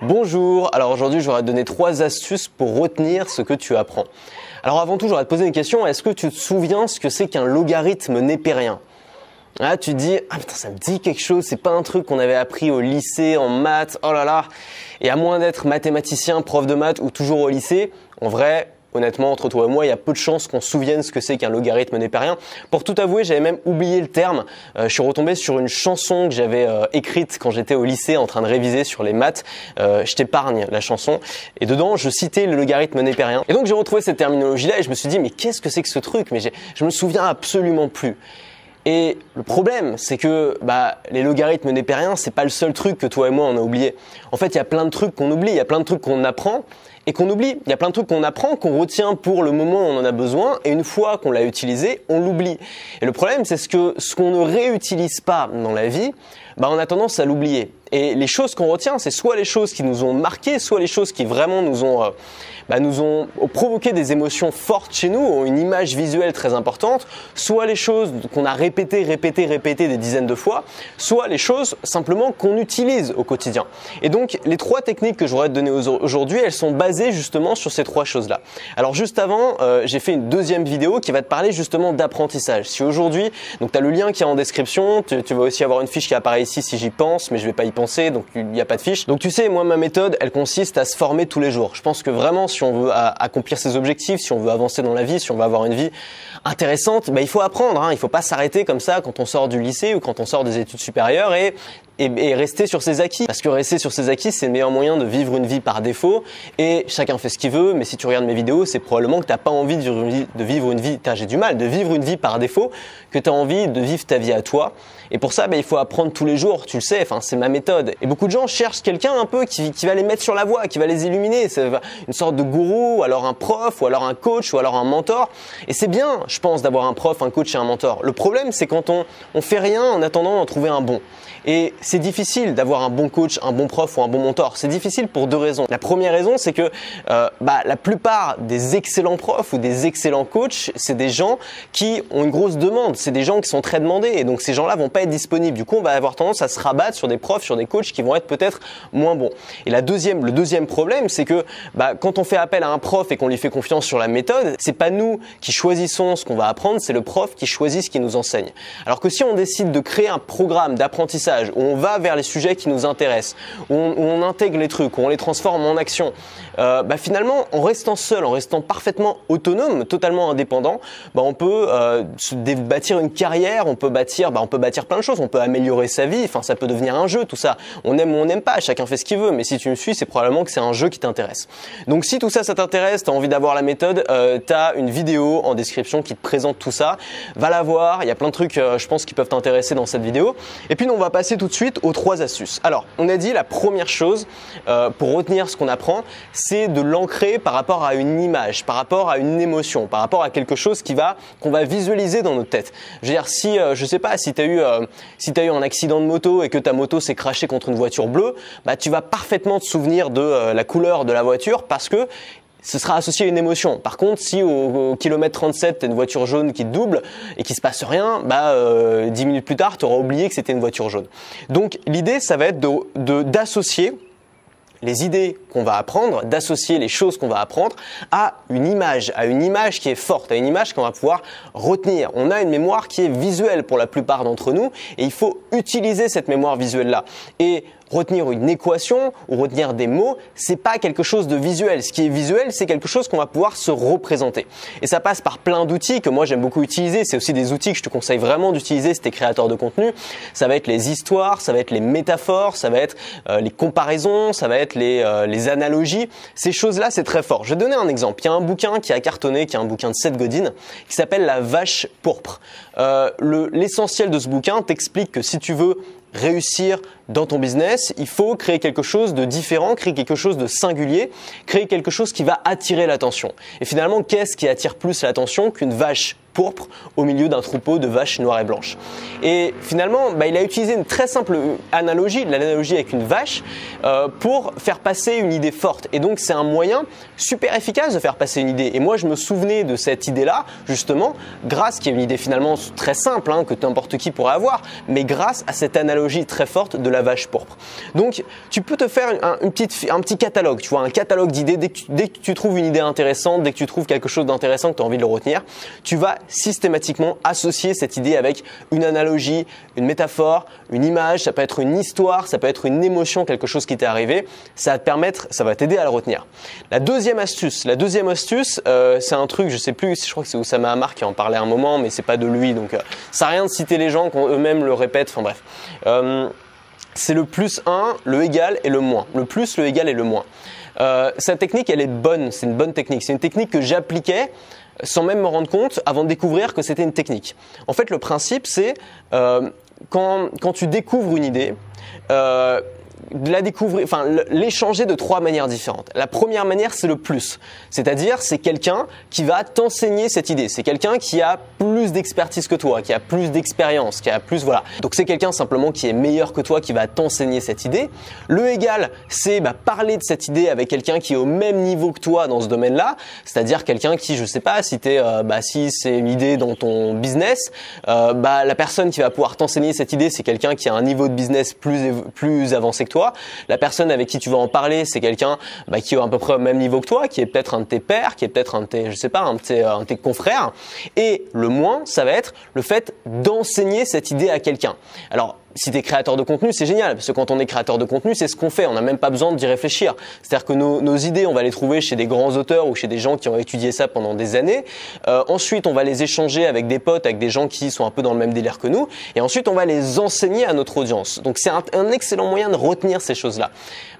Bonjour, alors aujourd'hui je vais te trois astuces pour retenir ce que tu apprends. Alors avant tout, j'aurais te poser une question, est-ce que tu te souviens ce que c'est qu'un logarithme népérien? Là, tu te dis, ah putain, ça me dit quelque chose, c'est pas un truc qu'on avait appris au lycée, en maths, oh là là. Et à moins d'être mathématicien, prof de maths ou toujours au lycée, en vrai, honnêtement, entre toi et moi, il y a peu de chances qu'on se souvienne ce que c'est qu'un logarithme népérien. Pour tout avouer, j'avais même oublié le terme. Euh, je suis retombé sur une chanson que j'avais euh, écrite quand j'étais au lycée en train de réviser sur les maths. Euh, je t'épargne la chanson. Et dedans, je citais le logarithme népérien. Et donc, j'ai retrouvé cette terminologie-là et je me suis dit, mais qu'est-ce que c'est que ce truc? Mais je me souviens absolument plus. Et le problème, c'est que bah, les logarithmes népériens, c'est pas le seul truc que toi et moi on a oublié. En fait, il y a plein de trucs qu'on oublie, il y a plein de trucs qu'on apprend et qu'on oublie. Il y a plein de trucs qu'on apprend, qu'on retient pour le moment où on en a besoin, et une fois qu'on l'a utilisé, on l'oublie. Et le problème, c'est ce que ce qu'on ne réutilise pas dans la vie, bah, on a tendance à l'oublier. Et les choses qu'on retient, c'est soit les choses qui nous ont marqué, soit les choses qui vraiment nous ont, euh, bah, nous ont provoqué des émotions fortes chez nous, ont une image visuelle très importante, soit les choses qu'on a répétées, répétées, répétées des dizaines de fois, soit les choses simplement qu'on utilise au quotidien. Et donc, les trois techniques que je voudrais te donner aujourd'hui, elles sont basées justement sur ces trois choses-là. Alors, juste avant, euh, j'ai fait une deuxième vidéo qui va te parler justement d'apprentissage. Si aujourd'hui, donc tu as le lien qui est en description, tu, vas aussi avoir une fiche qui apparaît ici si j'y pense, mais je vais pas y penser, donc il n'y a pas de fiche. Donc tu sais, moi ma méthode, elle consiste à se former tous les jours. Je pense que vraiment, si on veut accomplir ses objectifs, si on veut avancer dans la vie, si on veut avoir une vie intéressante, bah, il faut apprendre. Hein. Il faut pas s'arrêter comme ça quand on sort du lycée ou quand on sort des études supérieures et et, rester sur ses acquis. Parce que rester sur ses acquis, c'est le meilleur moyen de vivre une vie par défaut. Et chacun fait ce qu'il veut, mais si tu regardes mes vidéos, c'est probablement que tu n'as pas envie de vivre une vie, de j'ai du mal, de vivre une vie par défaut, que tu as envie de vivre ta vie à toi. Et pour ça, ben, il faut apprendre tous les jours, tu le sais, enfin, c'est ma méthode. Et beaucoup de gens cherchent quelqu'un un peu qui, qui va les mettre sur la voie, qui va les illuminer. C'est une sorte de gourou, ou alors un prof, ou alors un coach, ou alors un mentor. Et c'est bien, je pense, d'avoir un prof, un coach et un mentor. Le problème, c'est quand on, on fait rien en attendant d'en trouver un bon. Et c'est difficile d'avoir un bon coach, un bon prof ou un bon mentor. C'est difficile pour deux raisons. La première raison, c'est que euh, bah, la plupart des excellents profs ou des excellents coachs, c'est des gens qui ont une grosse demande. C'est des gens qui sont très demandés. Et donc ces gens-là vont pas être disponibles. Du coup, on va avoir tendance à se rabattre sur des profs, sur des coachs qui vont être peut-être moins bons. Et la deuxième, le deuxième problème, c'est que bah, quand on fait appel à un prof et qu'on lui fait confiance sur la méthode, c'est pas nous qui choisissons ce qu'on va apprendre, c'est le prof qui choisit ce qu'il nous enseigne. Alors que si on décide de créer un programme d'apprentissage où on va vers les sujets qui nous intéressent, où on, intègre les trucs, où on les transforme en action, euh, bah finalement, en restant seul, en restant parfaitement autonome, totalement indépendant, bah on peut euh, se bâtir une carrière, on peut bâtir, bah on peut bâtir plein de choses, on peut améliorer sa vie, enfin ça peut devenir un jeu, tout ça. On aime ou on n'aime pas, chacun fait ce qu'il veut, mais si tu me suis, c'est probablement que c'est un jeu qui t'intéresse. Donc si tout ça, ça t'intéresse, t'as envie d'avoir la méthode, euh, t'as une vidéo en description qui te présente tout ça. Va la voir, il y a plein de trucs, euh, je pense, qui peuvent t'intéresser dans cette vidéo. Et puis on va passer tout de suite aux trois astuces. Alors, on a dit la première chose euh, pour retenir ce qu'on apprend, c'est de l'ancrer par rapport à une image, par rapport à une émotion, par rapport à quelque chose qui va qu'on va visualiser dans notre tête. Je veux dire, si euh, je sais pas, si tu as eu euh, as eu un accident de moto et que ta moto s'est crachée contre une voiture bleue, bah tu vas parfaitement te souvenir de la couleur de la voiture parce que ce sera associé à une émotion. Par contre, si au, kilomètre 37, tu as une voiture jaune qui te double et qui se passe rien, bah euh, 10 minutes plus tard, tu auras oublié que c'était une voiture jaune. Donc l'idée, ça va être d'associer les idées qu'on va apprendre, d'associer les choses qu'on va apprendre à une image, à une image qui est forte, à une image qu'on va pouvoir retenir. On a une mémoire qui est visuelle pour la plupart d'entre nous et il faut utiliser cette mémoire visuelle là. Et retenir une équation ou retenir des mots, c'est pas quelque chose de visuel. Ce qui est visuel, c'est quelque chose qu'on va pouvoir se représenter. Et ça passe par plein d'outils que moi j'aime beaucoup utiliser. C'est aussi des outils que je te conseille vraiment d'utiliser si tu créateur de contenu. Ça va être les histoires, ça va être les métaphores, ça va être euh, les comparaisons, ça va être les, euh, les analogies. Ces choses-là, c'est très fort. Je vais donner un exemple. Il y a un bouquin qui a cartonné, qui est un bouquin de Seth Godin, qui s'appelle La vache pourpre. Euh, L'essentiel de ce bouquin t'explique que si tu veux réussir dans ton business, il faut créer quelque chose de différent, créer quelque chose de singulier, créer quelque chose qui va attirer l'attention. Et finalement, qu'est-ce qui attire plus l'attention qu'une vache pourpre au milieu d'un troupeau de vaches noires et blanches. Et finalement, bah, il a utilisé une très simple analogie, l'analogie avec une vache, euh, pour faire passer une idée forte. Et donc c'est un moyen super efficace de faire passer une idée. Et moi je me souvenais de cette idée-là, justement, grâce, qui est une idée finalement très simple, hein, que n'importe qui pourrait avoir, mais grâce à cette analogie très forte de la vache pourpre. Donc tu peux te faire un, une petite, un petit catalogue, tu vois, un catalogue d'idées. Dès, que tu trouves une idée intéressante, dès que tu trouves quelque chose d'intéressant que tu as envie de le retenir, tu vas systématiquement associer cette idée avec une analogie, une métaphore, une image, ça peut être une histoire, ça peut être une émotion, quelque chose qui t'est arrivé. Ça va te permettre, ça va t'aider à le retenir. La deuxième astuce, la deuxième astuce, euh, c'est un truc, je sais plus, je crois que c'est Oussama Hamar qui en parlait un moment, mais c'est pas de lui, donc euh, ça n'a rien de citer les gens quand eux-mêmes le répètent. Enfin bref. Euh, c'est le plus 1, le égal et le moins. Le plus, le égal et le moins. Euh, cette technique, elle est bonne, c'est une bonne technique. C'est une technique que j'appliquais sans même me rendre compte avant de découvrir que c'était une technique. En fait, le principe, c'est euh, quand, quand, tu découvres une idée, euh, la découvrir, enfin l'échanger de trois manières différentes. La première manière, c'est le plus, c'est-à-dire c'est quelqu'un qui va t'enseigner cette idée. C'est quelqu'un qui a plus d'expertise que toi, qui a plus d'expérience, qui a plus voilà. Donc c'est quelqu'un simplement qui est meilleur que toi, qui va t'enseigner cette idée. Le égal, c'est bah, parler de cette idée avec quelqu'un qui est au même niveau que toi dans ce domaine-là, c'est-à-dire quelqu'un qui, je sais pas, si t'es, euh, bah, si c'est une idée dans ton business, euh, bah la personne qui va pouvoir t'enseigner cette idée, c'est quelqu'un qui a un niveau de business plus plus avancé que la personne avec qui tu vas en parler, c'est quelqu'un bah, qui est à peu près au même niveau que toi, qui est peut-être un de tes pères, qui est peut-être un de tes, je sais pas, tes, un de tes confrères. Et le moins, ça va être le fait d'enseigner cette idée à quelqu'un. Alors, si tu es créateur de contenu, c'est génial, parce que quand on est créateur de contenu, c'est ce qu'on fait, on n'a même pas besoin d'y réfléchir. C'est-à-dire que nos, idées, on va les trouver chez des grands auteurs ou chez des gens qui ont étudié ça pendant des années. Euh, ensuite, on va les échanger avec des potes, avec des gens qui sont un peu dans le même délire que nous. Et ensuite, on va les enseigner à notre audience. Donc c'est un, un, excellent moyen de retenir ces choses-là.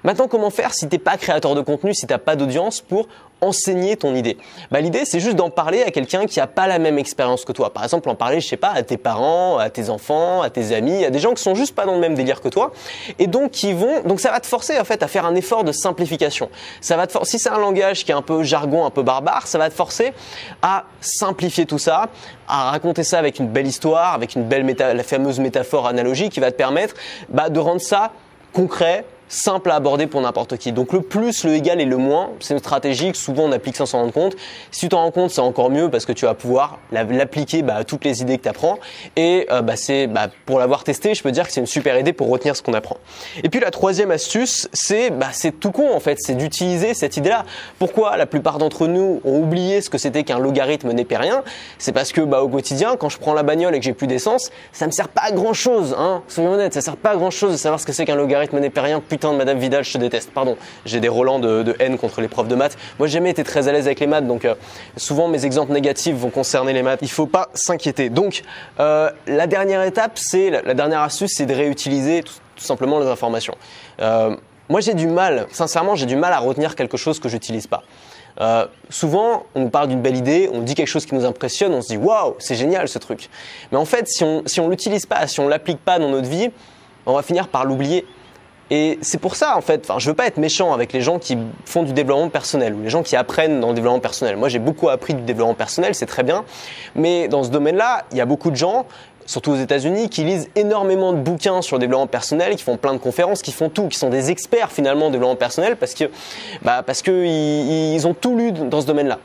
Maintenant, comment faire si t'es pas créateur de contenu, si t'as pas d'audience pour enseigner ton idée bah, L'idée, c'est juste d'en parler à quelqu'un qui a pas la même expérience que toi. Par exemple, en parler, je sais pas, à tes parents, à tes enfants, à tes amis, à des gens qui sont juste pas dans le même délire que toi. Et donc, qui vont, donc ça va te forcer, en fait, à faire un effort de simplification. Ça va te for... Si c'est un langage qui est un peu jargon, un peu barbare, ça va te forcer à simplifier tout ça, à raconter ça avec une belle histoire, avec une belle méta... la fameuse métaphore analogique qui va te permettre bah, de rendre ça concret, simple à aborder pour n'importe qui. Donc le plus, le égal et le moins, c'est une stratégie que souvent on applique sans s'en rendre compte. Si tu t'en rends compte, c'est encore mieux parce que tu vas pouvoir l'appliquer bah, à toutes les idées que tu apprends. Et euh, bah, c'est bah, pour l'avoir testé, je peux dire que c'est une super idée pour retenir ce qu'on apprend. Et puis la troisième astuce, c'est bah, c'est tout con en fait, c'est d'utiliser cette idée-là. Pourquoi la plupart d'entre nous ont oublié ce que c'était qu'un logarithme népérien C'est parce que bah, au quotidien, quand je prends la bagnole et que j'ai plus d'essence, ça me sert pas à grand chose. Hein Soyons honnêtes, ça sert pas à grand chose de savoir ce que c'est qu'un logarithme népérien putain de Madame Vidal, je te déteste. Pardon, j'ai des relents de, haine contre les profs de maths. Moi, j'ai jamais été très à l'aise avec les maths, donc euh, souvent mes exemples négatifs vont concerner les maths. Il faut pas s'inquiéter. Donc, euh, la dernière étape, c'est la, dernière astuce, c'est de réutiliser tout, simplement les informations. Euh, moi, j'ai du mal, sincèrement, j'ai du mal à retenir quelque chose que j'utilise pas. Souvent, on nous parle d'une belle idée, on dit quelque chose qui nous impressionne, on se dit waouh, c'est génial ce truc. Mais en fait, si on si on l'utilise pas, si on l'applique pas dans notre vie, on va finir par l'oublier et c'est pour ça, en fait, enfin, je veux pas être méchant avec les gens qui font du développement personnel ou les gens qui apprennent dans le développement personnel. Moi, j'ai beaucoup appris du développement personnel, c'est très bien. Mais dans ce domaine-là, il y a beaucoup de gens, surtout aux États-Unis, qui lisent énormément de bouquins sur le développement personnel, qui font plein de conférences, qui font tout, qui sont des experts finalement en développement personnel parce que, bah, parce que ils, ont tout lu dans ce domaine-là.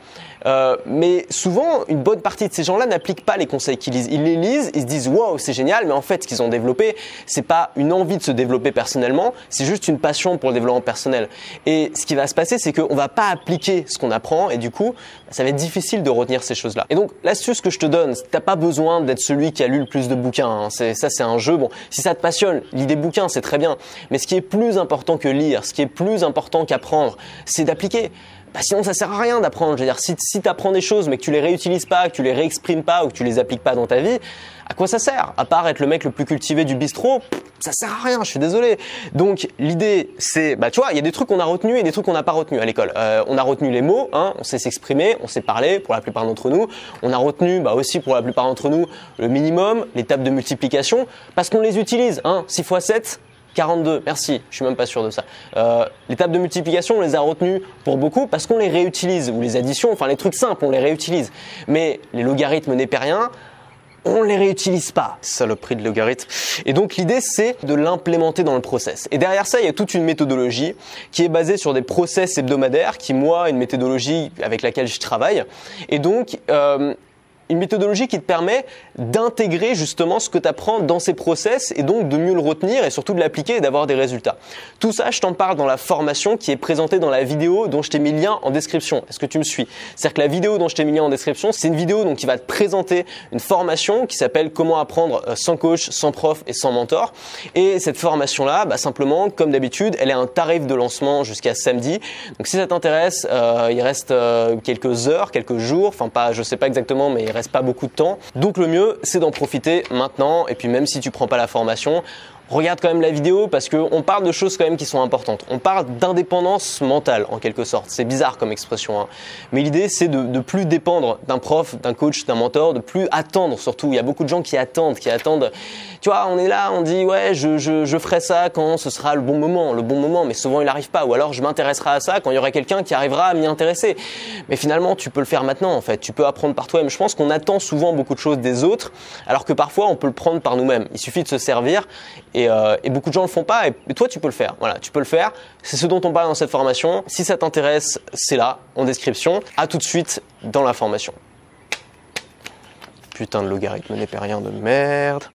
Euh, mais souvent, une bonne partie de ces gens-là n'appliquent pas les conseils qu'ils lisent. Ils les lisent, ils se disent waouh, c'est génial, mais en fait, ce qu'ils ont développé, c'est pas une envie de se développer personnellement, c'est juste une passion pour le développement personnel. Et ce qui va se passer, c'est qu'on va pas appliquer ce qu'on apprend, et du coup, ça va être difficile de retenir ces choses-là. Et donc, l'astuce que je te donne, t'as pas besoin d'être celui qui a lu le plus de bouquins. Hein. C'est ça, c'est un jeu. Bon, si ça te passionne, lis des bouquins, c'est très bien. Mais ce qui est plus important que lire, ce qui est plus important qu'apprendre, c'est d'appliquer bah sinon ça sert à rien d'apprendre. Je veux dire, si, si tu apprends des choses mais que tu les réutilises pas, que tu les réexprimes pas ou que tu les appliques pas dans ta vie, à quoi ça sert? À part être le mec le plus cultivé du bistrot, ça sert à rien. Je suis désolé. Donc l'idée, c'est, bah tu vois, il y a des trucs qu'on a retenus et des trucs qu'on n'a pas retenus à l'école. Euh, on a retenu les mots, hein, on sait s'exprimer, on sait parler pour la plupart d'entre nous. On a retenu, bah aussi pour la plupart d'entre nous, le minimum, les tables de multiplication, parce qu'on les utilise. Hein, 6 x 7, 42, merci, je suis même pas sûr de ça. Euh, les tables de multiplication, on les a retenues pour beaucoup parce qu'on les réutilise, ou les additions, enfin les trucs simples, on les réutilise. Mais les logarithmes népériens, on les réutilise pas. Saloperie de logarithme. Et donc l'idée c'est de l'implémenter dans le process. Et derrière ça, il y a toute une méthodologie qui est basée sur des process hebdomadaires, qui moi, une méthodologie avec laquelle je travaille. Et donc euh, une méthodologie qui te permet d'intégrer justement ce que tu apprends dans ces process et donc de mieux le retenir et surtout de l'appliquer et d'avoir des résultats. Tout ça, je t'en parle dans la formation qui est présentée dans la vidéo dont je t'ai mis le lien en description. Est-ce que tu me suis? C'est-à-dire que la vidéo dont je t'ai mis le lien en description, c'est une vidéo donc qui va te présenter une formation qui s'appelle comment apprendre euh, sans coach, sans prof et sans mentor. Et cette formation-là, bah, simplement, comme d'habitude, elle est un tarif de lancement jusqu'à samedi. Donc si ça t'intéresse, euh, il reste euh, quelques heures, quelques jours, enfin pas, je sais pas exactement, mais reste pas beaucoup de temps. Donc le mieux, c'est d'en profiter maintenant. Et puis même si tu prends pas la formation, regarde quand même la vidéo parce qu'on parle de choses quand même qui sont importantes. On parle d'indépendance mentale en quelque sorte. C'est bizarre comme expression, hein. mais l'idée c'est de, de plus dépendre d'un prof, d'un coach, d'un mentor, de plus attendre surtout. Il y a beaucoup de gens qui attendent, qui attendent. Tu vois, on est là, on dit ouais, je, je, je ferai ça quand ce sera le bon moment, le bon moment, mais souvent il n'arrive pas. Ou alors je m'intéresserai à ça quand il y aura quelqu'un qui arrivera à m'y intéresser. Mais finalement, tu peux le faire maintenant en fait. Tu peux apprendre par toi-même. Je pense qu'on attend souvent beaucoup de choses des autres, alors que parfois on peut le prendre par nous-mêmes. Il suffit de se servir euh, et, beaucoup de gens le font pas. Et, toi, tu peux le faire. Voilà, tu peux le faire. C'est ce dont on parle dans cette formation. Si ça t'intéresse, c'est là, en description. À tout de suite dans la formation. Putain de logarithme n'est pas rien de merde.